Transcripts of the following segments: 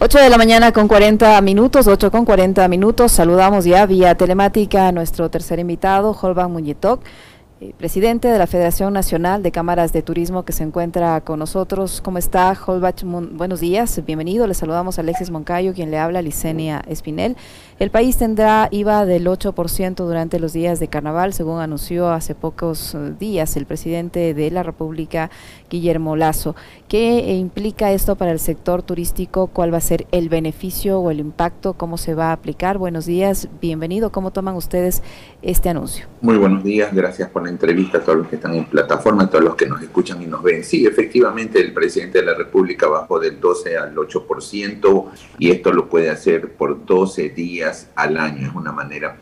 8 de la mañana con 40 minutos, 8 con 40 minutos. Saludamos ya vía telemática a nuestro tercer invitado, Holban Muñetoc. Eh, presidente de la Federación Nacional de Cámaras de Turismo que se encuentra con nosotros. ¿Cómo está, Holbach? Buenos días, bienvenido. Le saludamos a Alexis Moncayo, quien le habla, Licenia Espinel. El país tendrá IVA del 8% durante los días de carnaval, según anunció hace pocos eh, días el presidente de la República, Guillermo Lazo. ¿Qué implica esto para el sector turístico? ¿Cuál va a ser el beneficio o el impacto? ¿Cómo se va a aplicar? Buenos días, bienvenido. ¿Cómo toman ustedes este anuncio? Muy buenos días, gracias por la entrevista a todos los que están en plataforma, a todos los que nos escuchan y nos ven. Sí, efectivamente, el presidente de la República bajó del 12 al 8% y esto lo puede hacer por 12 días al año. Es una manera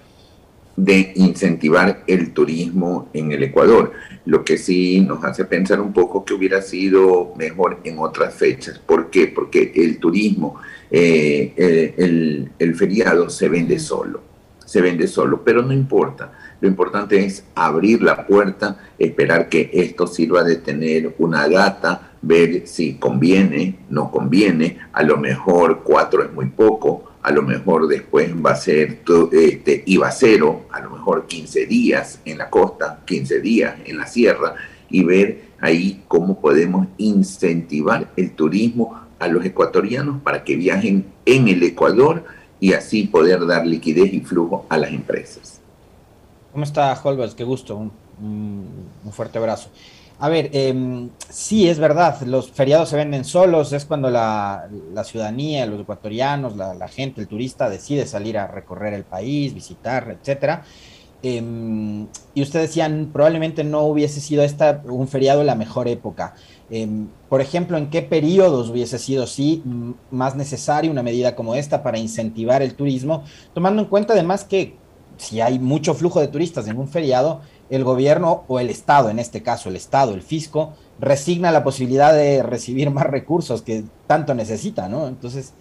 de incentivar el turismo en el Ecuador, lo que sí nos hace pensar un poco que hubiera sido mejor en otras fechas. ¿Por qué? Porque el turismo, eh, eh, el, el feriado se vende solo, se vende solo, pero no importa. Lo importante es abrir la puerta, esperar que esto sirva de tener una data, ver si conviene, no conviene, a lo mejor cuatro es muy poco, a lo mejor después va a ser este, IVA cero, a lo mejor 15 días en la costa, 15 días en la sierra, y ver ahí cómo podemos incentivar el turismo a los ecuatorianos para que viajen en el Ecuador y así poder dar liquidez y flujo a las empresas. ¿Cómo está, Holbers? Qué gusto, un fuerte abrazo. A ver, eh, sí, es verdad, los feriados se venden solos, es cuando la, ciudadanía, los ecuatorianos, la, gente, el turista decide salir a recorrer el país, visitar, etcétera. Em, y ustedes decían, probablemente no hubiese sido esta un feriado la mejor época. Em, por ejemplo, ¿en qué periodos hubiese sido, sí, más necesaria una medida como esta para incentivar el turismo? Tomando en cuenta además que si hay mucho flujo de turistas en un feriado, el gobierno o el Estado, en este caso el Estado, el fisco, resigna la posibilidad de recibir más recursos que tanto necesita, ¿no? Entonces...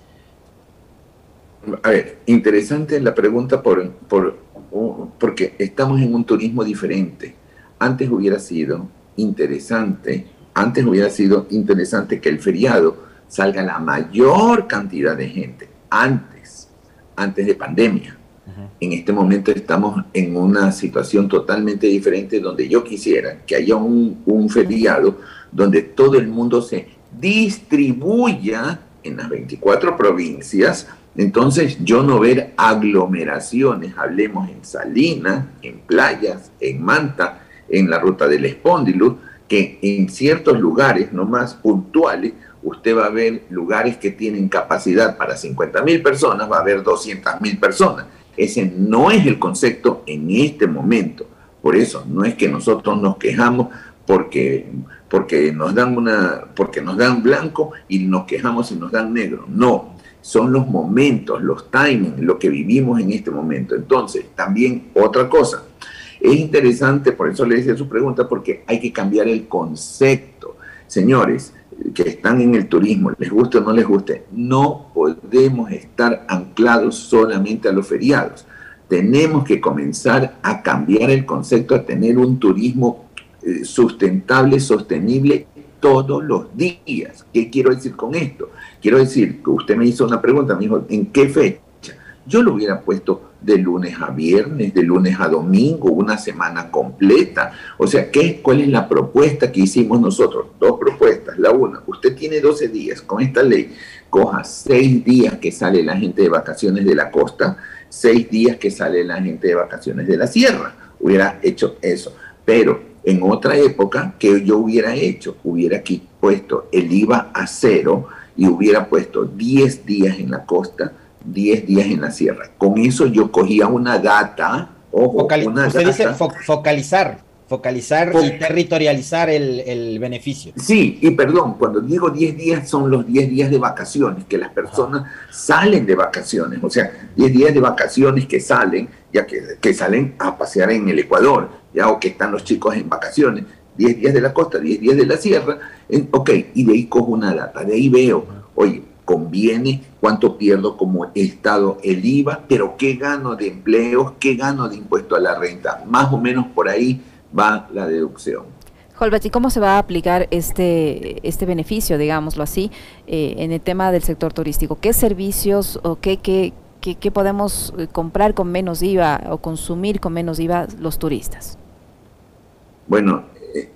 A ver, interesante la pregunta por, por, porque estamos en un turismo diferente. Antes hubiera sido interesante, antes hubiera sido interesante que el feriado salga la mayor cantidad de gente, antes, antes de pandemia en este momento estamos en una situación totalmente diferente donde yo quisiera que haya un, feriado donde todo el mundo se distribuya en las 24 provincias. Entonces yo no ver aglomeraciones, hablemos en Salinas, en playas, en Manta, en la ruta del Espóndilo, que en ciertos lugares, no más puntuales, usted va a ver lugares que tienen capacidad para 50 mil personas, va a haber 200 mil personas. Ese no es el concepto en este momento. Por eso, no es que nosotros nos quejamos porque, porque, nos dan una, porque nos dan blanco y nos quejamos y nos dan negro. No, son los momentos, los timings, lo que vivimos en este momento. Entonces, también otra cosa. Es interesante, por eso le decía su pregunta, porque hay que cambiar el concepto. Señores, que están en el turismo, les guste o no les guste, no podemos estar anclados solamente a los feriados. Tenemos que comenzar a cambiar el concepto, a tener un turismo eh, sustentable, sostenible todos los días. ¿Qué quiero decir con esto? Quiero decir que usted me hizo una pregunta, me dijo, ¿en qué fecha? Yo lo hubiera puesto de lunes a viernes, de lunes a domingo, una semana completa. O sea, ¿qué, ¿cuál es la propuesta que hicimos nosotros? Dos propuestas. La una, usted tiene 12 días con esta ley, coja seis días que sale la gente de vacaciones de la costa, seis días que sale la gente de vacaciones de la sierra. Hubiera hecho eso. Pero en otra época, que yo hubiera hecho? Hubiera aquí puesto el IVA a cero y hubiera puesto 10 días en la costa, 10 días en la sierra. Con eso yo cogía una data, ojo, una usted dice focalizar, focalizar y territorializar el, beneficio. Sí, y perdón, cuando digo 10 días son los 10 días de vacaciones, que las personas salen de vacaciones, o sea, 10 días de vacaciones que salen, ya que, que salen a pasear en el Ecuador, ya o que están los chicos en vacaciones, 10 días de la costa, 10 días de la sierra, ok, y de ahí cojo una data, de ahí veo, oye, conviene, cuánto pierdo como Estado el IVA, pero qué gano de empleos, qué gano de impuesto a la renta. Más o menos por ahí va la deducción. Holbach, ¿y cómo se va a aplicar este, este beneficio, digámoslo así, eh, en el tema del sector turístico? ¿Qué servicios o qué, qué, qué, podemos eh, comprar con menos IVA o consumir con menos IVA los turistas? Bueno,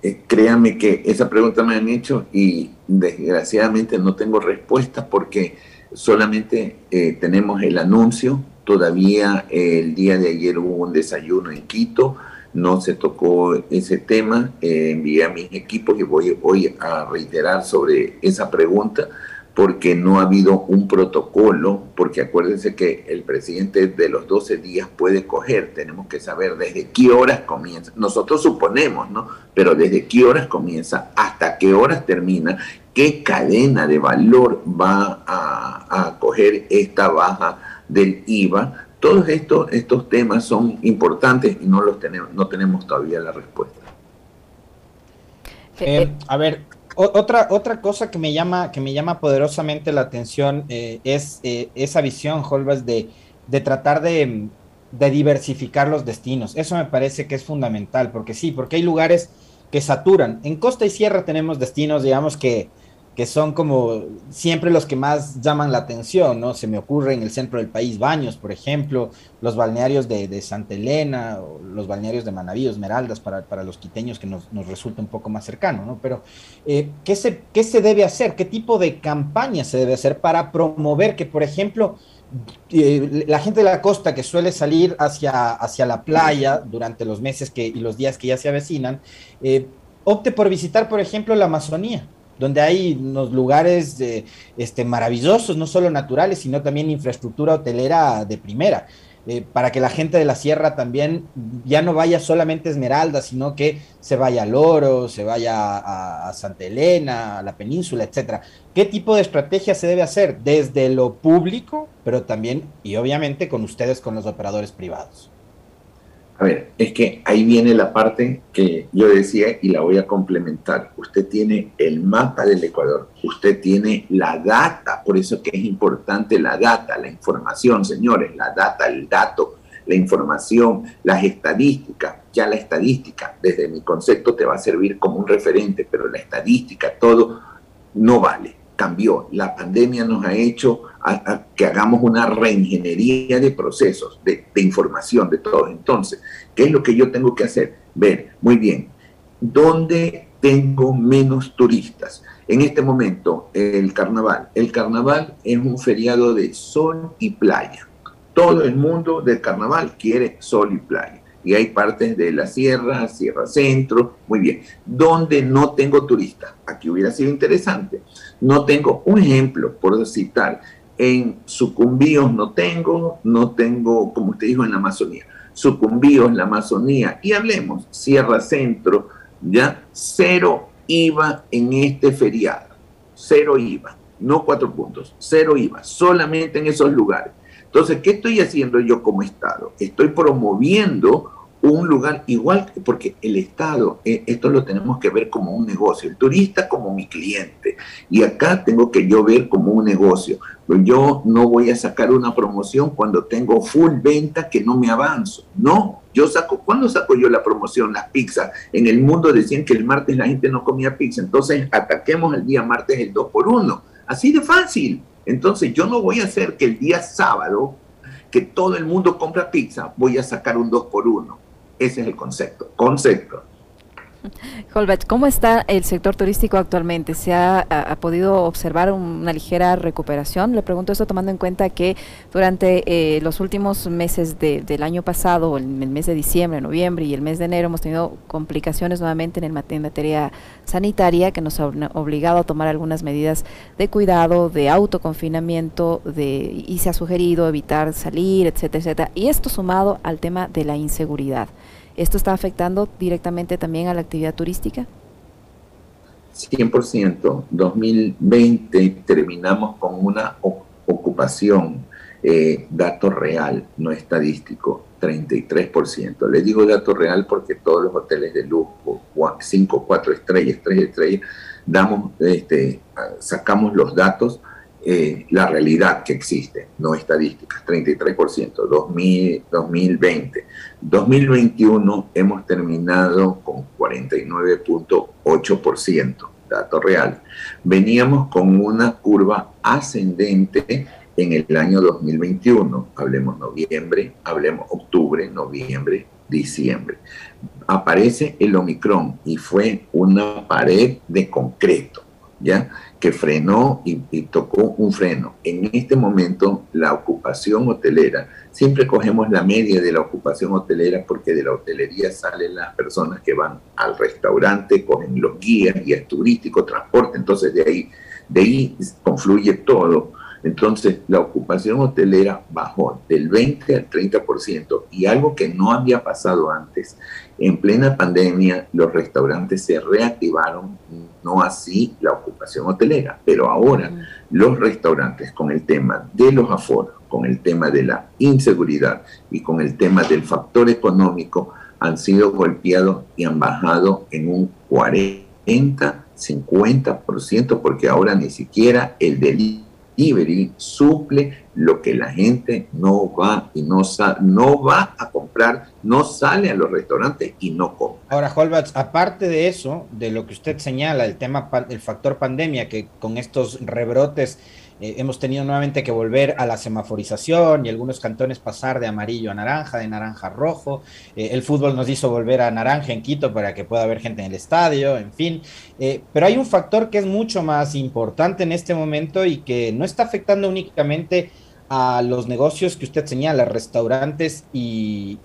eh, créanme que esa pregunta me han hecho y desgraciadamente no tengo respuesta porque solamente tenemos el anuncio. Todavía el día de ayer hubo un desayuno en Quito no se tocó ese tema. Eh, envié a mis equipos y voy hoy a reiterar sobre esa pregunta porque no ha habido un protocolo, porque acuérdense que el presidente de los 12 días puede coger, tenemos que saber desde qué horas comienza, nosotros suponemos, ¿no? Pero desde qué horas comienza, hasta qué horas termina, qué cadena de valor va a, coger esta baja del IVA todos estos, estos temas son importantes y no los tenemos, no tenemos todavía la respuesta. Eh, a ver, otra, otra cosa que me llama, que me llama poderosamente la atención eh, es esa visión, Holbas, de, de tratar de, de, diversificar los destinos. Eso me parece que es fundamental, porque sí, porque hay lugares que saturan. En costa y sierra tenemos destinos, digamos, que, que son como siempre los que más llaman la atención, ¿no? Se me ocurre en el centro del país Baños, por ejemplo, los balnearios de, Santa Elena, los balnearios de Manaví, Esmeraldas, para, los quiteños que nos, resulta un poco más cercano, ¿no? Pero, eh, ¿qué, se, ¿qué se debe hacer? ¿Qué tipo de campaña se debe hacer para promover que, por ejemplo, eh, la gente de la costa que suele salir hacia, hacia la playa durante los meses que, y los días que ya se avecinan, eh, opte por visitar, por ejemplo, la Amazonía? Donde hay unos lugares este, maravillosos, no solo naturales, sino también infraestructura hotelera de primera. Eh, para que la gente de la sierra también ya no vaya solamente a Esmeralda, sino que se vaya a Loro, se vaya a, a, Santa Elena, a la península, etcétera. ¿Qué tipo de estrategia se debe hacer desde lo público, pero también y obviamente con ustedes, con los operadores privados? A ver, es que ahí viene la parte que yo decía y la voy a complementar. Usted tiene el mapa del Ecuador, usted tiene la data, por eso que es importante la data, la información, señores, la data, el dato, la información, las estadísticas. Ya la estadística, desde mi concepto, te va a servir como un referente, pero la estadística, todo, no vale cambió. La pandemia nos ha hecho que hagamos una reingeniería de procesos, de, información, de todo. Entonces, ¿qué es lo que yo tengo que hacer? Ver, muy bien, ¿dónde tengo menos turistas? En este momento, el carnaval. El carnaval es un feriado de sol y playa. Todo el mundo del carnaval quiere sol y playa y hay partes de la sierra, Sierra Centro, muy bien. Donde no tengo turistas, aquí hubiera sido interesante. No tengo un ejemplo, por citar, en Sucumbíos no tengo, no tengo, como usted dijo, en la Amazonía. Sucumbíos, la Amazonía, y hablemos, Sierra Centro, ya cero IVA en este feriado, cero IVA, no cuatro puntos, cero IVA, solamente en esos lugares. Entonces, ¿qué estoy haciendo yo como Estado? Estoy promoviendo un lugar igual, porque el Estado, eh, esto lo tenemos que ver como un negocio, el turista como mi cliente, y acá tengo que yo ver como un negocio. Yo no voy a sacar una promoción cuando tengo full venta que no me avanzo, no. Yo saco, ¿cuándo saco yo la promoción? Las pizzas. En el mundo decían que el martes la gente no comía pizza, entonces ataquemos el día martes el 2 por 1 Así de fácil. Entonces yo no voy a hacer que el día sábado, que todo el mundo compra pizza, voy a sacar un 2 por 1 ese es el concepto. Concepto. Holbach, ¿cómo está el sector turístico actualmente? ¿Se ha, podido observar una ligera recuperación? Le pregunto esto tomando en cuenta que durante eh, los últimos meses del año pasado, el, el, mes de diciembre, noviembre y el mes de enero, hemos tenido complicaciones nuevamente en, el, materia sanitaria que nos ha obligado a tomar algunas medidas de cuidado, de autoconfinamiento, de, y se ha sugerido evitar salir, etcétera, etcétera. Y esto sumado al tema de la inseguridad. ¿Esto está afectando directamente también a la actividad turística? 100%. 2020 terminamos con una ocupación, eh, dato real, no estadístico, 33%. Le digo dato real porque todos los hoteles de lujo, 5, 4 estrellas, 3 estrellas, damos, este, sacamos los datos eh, la realidad que existe, no estadísticas, 33%, 2000, 2020. 2021 hemos terminado con 49.8%, dato real. Veníamos con una curva ascendente en el año 2021. Hablemos noviembre, hablemos octubre, noviembre, diciembre. Aparece el Omicron y fue una pared de concreto, ¿ya? Que frenó y, tocó un freno. En este momento, la ocupación hotelera, siempre cogemos la media de la ocupación hotelera porque de la hotelería salen las personas que van al restaurante, cogen los guías, guías turísticos, transporte, entonces de ahí, de ahí confluye todo entonces, la ocupación hotelera bajó del 20 al 30% y algo que no había pasado antes. En plena pandemia, los restaurantes se reactivaron, no así la ocupación hotelera, pero ahora los restaurantes con el tema de los aforos, con el tema de la inseguridad y con el tema del factor económico han sido golpeados y han bajado en un 40, 50%, porque ahora ni siquiera el delito Ibery suple lo que la gente no va y no, no va a comprar, no sale a los restaurantes y no come. Ahora, Holbach, aparte de eso, de lo que usted señala, el tema, el factor pandemia, que con estos rebrotes eh, hemos tenido nuevamente que volver a la semaforización y algunos cantones pasar de amarillo a naranja, de naranja a rojo. Eh, el fútbol nos hizo volver a naranja en Quito para que pueda haber gente en el estadio, en fin. Eh, pero hay un factor que es mucho más importante en este momento y que no está afectando únicamente a los negocios que usted señala, restaurantes y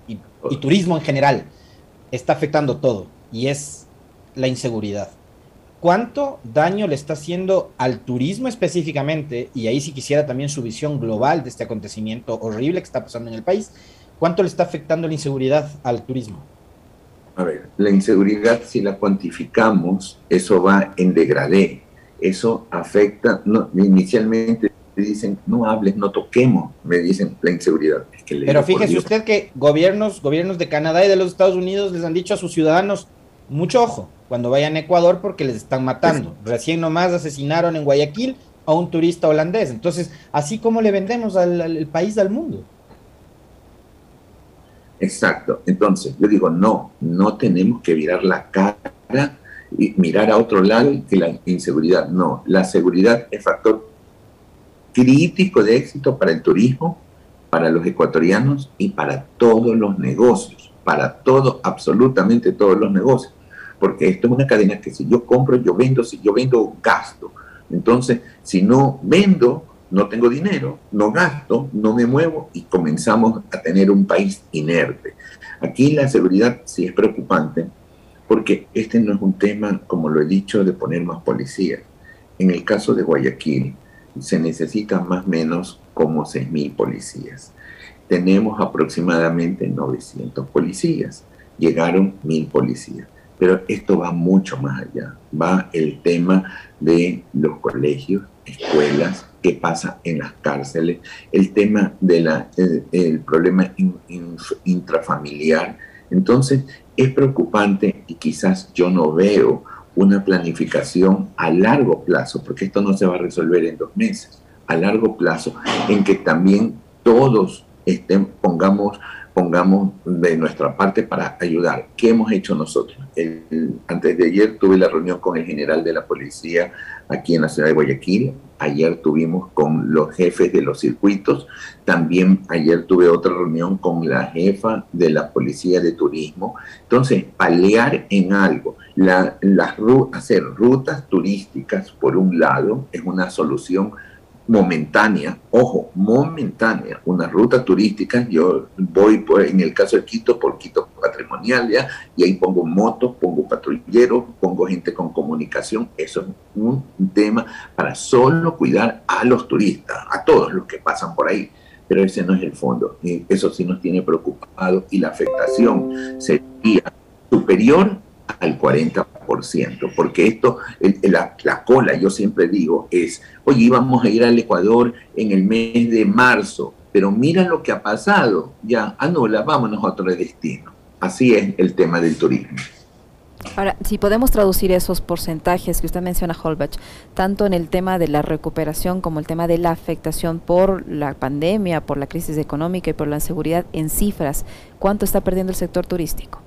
turismo en general. Está afectando todo y es la inseguridad cuánto daño le está haciendo al turismo específicamente, y ahí sí quisiera también su visión global de este acontecimiento horrible que está pasando en el país, cuánto le está afectando la inseguridad al turismo. A ver, la inseguridad si la cuantificamos, eso va en degradé, eso afecta, no, inicialmente dicen, no hables, no toquemos, me dicen la inseguridad. Pero fíjese usted que gobiernos, gobiernos de Canadá y de los Estados Unidos les han dicho a sus ciudadanos, mucho ojo cuando vayan a Ecuador porque les están matando. Recién nomás asesinaron en Guayaquil a un turista holandés. Entonces, así como le vendemos al, país al mundo. Exacto. Entonces, yo digo, no, no tenemos que mirar la cara y mirar a otro lado que la inseguridad. No, la seguridad es factor crítico de éxito para el turismo, para los ecuatorianos y para todos los negocios, para todo, absolutamente todos los negocios porque esto es una cadena que si yo compro, yo vendo, si yo vendo, gasto. Entonces, si no vendo, no tengo dinero, no gasto, no me muevo y comenzamos a tener un país inerte. Aquí la seguridad sí es preocupante porque este no es un tema, como lo he dicho, de poner más policías. En el caso de Guayaquil, se necesitan más o menos como 6.000 policías. Tenemos aproximadamente 900 policías. Llegaron 1.000 policías. Pero esto va mucho más allá. Va el tema de los colegios, escuelas, qué pasa en las cárceles, el tema del el problema intrafamiliar. Entonces, es preocupante y quizás yo no veo una planificación a largo plazo, porque esto no se va a resolver en dos meses, a largo plazo, en que también todos estén, pongamos pongamos de nuestra parte para ayudar. ¿Qué hemos hecho nosotros? antes de ayer tuve la reunión con el general de la policía aquí en la ciudad de Guayaquil. Ayer tuvimos con los jefes de los circuitos. También ayer tuve otra reunión con la jefa de la policía de turismo. Entonces, palear en algo. La, las, hacer rutas turísticas, por un lado, es una solución momentánea, ojo, momentánea, una ruta turística, yo voy por, en el caso de Quito por Quito Patrimonial, ¿ya? y ahí pongo motos, pongo patrulleros, pongo gente con comunicación, eso es un tema para solo cuidar a los turistas, a todos los que pasan por ahí, pero ese no es el fondo, eso sí nos tiene preocupado y la afectación sería superior al 40%, porque esto, la, la, cola, yo siempre digo, es, oye, íbamos a ir al Ecuador en el mes de marzo, pero mira lo que ha pasado, ya, anula, vámonos a otro destino. Así es el tema del turismo. Ahora, si podemos traducir esos porcentajes que usted menciona, Holbach, tanto en el tema de la recuperación como el tema de la afectación por la pandemia, por la crisis económica y por la inseguridad en cifras, ¿cuánto está perdiendo el sector turístico?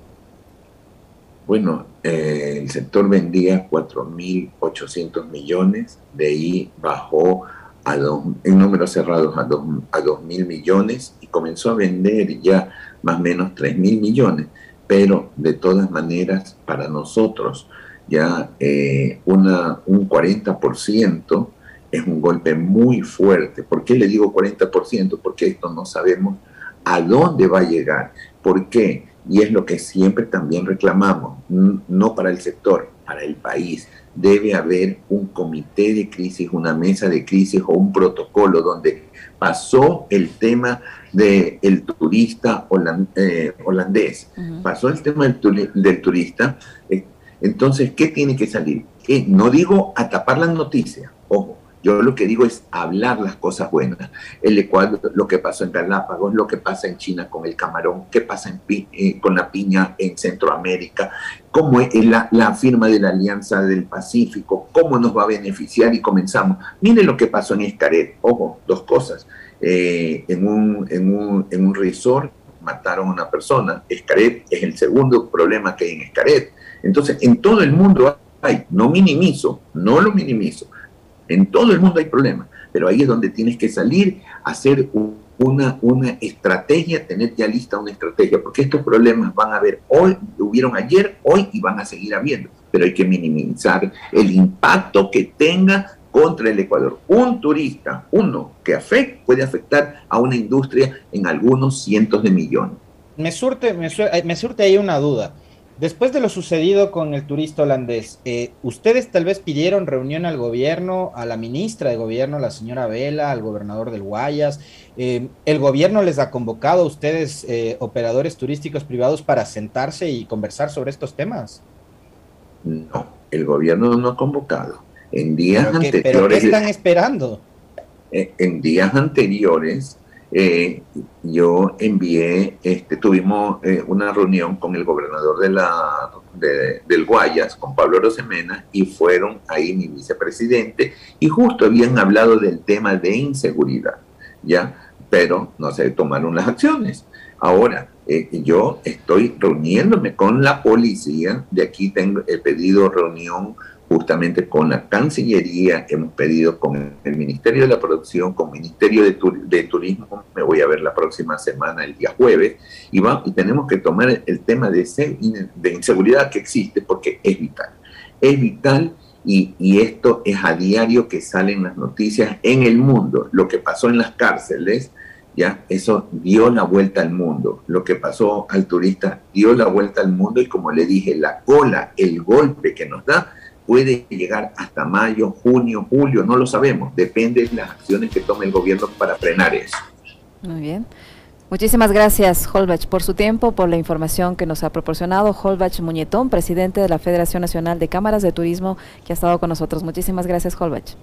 Bueno, eh, el sector vendía 4.800 millones, de ahí bajó a en números cerrados a 2.000 millones y comenzó a vender ya más o menos 3.000 millones pero de todas maneras para nosotros ya eh, una, un 40% es un golpe muy fuerte. ¿Por qué le digo 40%? Porque esto no sabemos a dónde va a llegar. ¿Por qué? Y es lo que siempre también reclamamos, no para el sector, para el país. Debe haber un comité de crisis, una mesa de crisis o un protocolo donde pasó el tema del turista eh, holandés, pasó el tema del, turista. Eh, entonces, ¿qué tiene que salir? no digo a tapar las noticias, ojo, yo lo que digo es hablar las cosas buenas. El Ecuador, lo que pasó en Galápagos, lo que pasa en China con el camarón, qué pasa en, eh, con la piña en Centroamérica, cómo es la, la, firma de la Alianza del Pacífico, cómo nos va a beneficiar y comenzamos. Miren lo que pasó en Escaret. Ojo, dos cosas. Eh, en, un, en, un, en un resort mataron a una persona. Escaret es el segundo problema que hay en Escaret. Entonces, en todo el mundo hay, no minimizo, no lo minimizo, en todo el mundo hay problemas, pero ahí es donde tienes que salir a hacer una, una estrategia, tener ya lista una estrategia, porque estos problemas van a haber hoy, hubieron ayer, hoy y van a seguir habiendo, pero hay que minimizar el impacto que tenga contra el Ecuador. Un turista, uno que afecta, puede afectar a una industria en algunos cientos de millones. Me surte, me, me surte ahí una duda. Después de lo sucedido con el turista holandés, eh, ¿ustedes tal vez pidieron reunión al gobierno, a la ministra de gobierno, la señora Vela, al gobernador del Guayas? Eh, ¿El gobierno les ha convocado a ustedes, eh, operadores turísticos privados, para sentarse y conversar sobre estos temas? No, el gobierno no ha convocado. En días anteriores. ¿Pero qué están esperando? En días anteriores, eh, yo envié, este, tuvimos eh, una reunión con el gobernador de la, del Guayas, con Pablo Rosemena, y fueron ahí mi vicepresidente, y justo habían hablado del tema de inseguridad, ¿ya? Pero no se tomaron las acciones. Ahora, eh, yo estoy reuniéndome con la policía, de aquí tengo, he pedido reunión justamente con la Cancillería, hemos pedido con el Ministerio de la Producción, con el Ministerio de, Turismo, me voy a ver la próxima semana, el día jueves, y, va, y tenemos que tomar el tema de, de inseguridad que existe porque es vital. Es vital y, y, esto es a diario que salen las noticias en el mundo. Lo que pasó en las cárceles, ya, eso dio la vuelta al mundo. Lo que pasó al turista dio la vuelta al mundo y como le dije, la cola, el golpe que nos da, puede llegar hasta mayo, junio, julio, no lo sabemos. Depende de las acciones que tome el gobierno para frenar eso. Muy bien. Muchísimas gracias, Holbach, por su tiempo, por la información que nos ha proporcionado. Holbach Muñetón, presidente de la Federación Nacional de Cámaras de Turismo, que ha estado con nosotros. Muchísimas gracias, Holbach.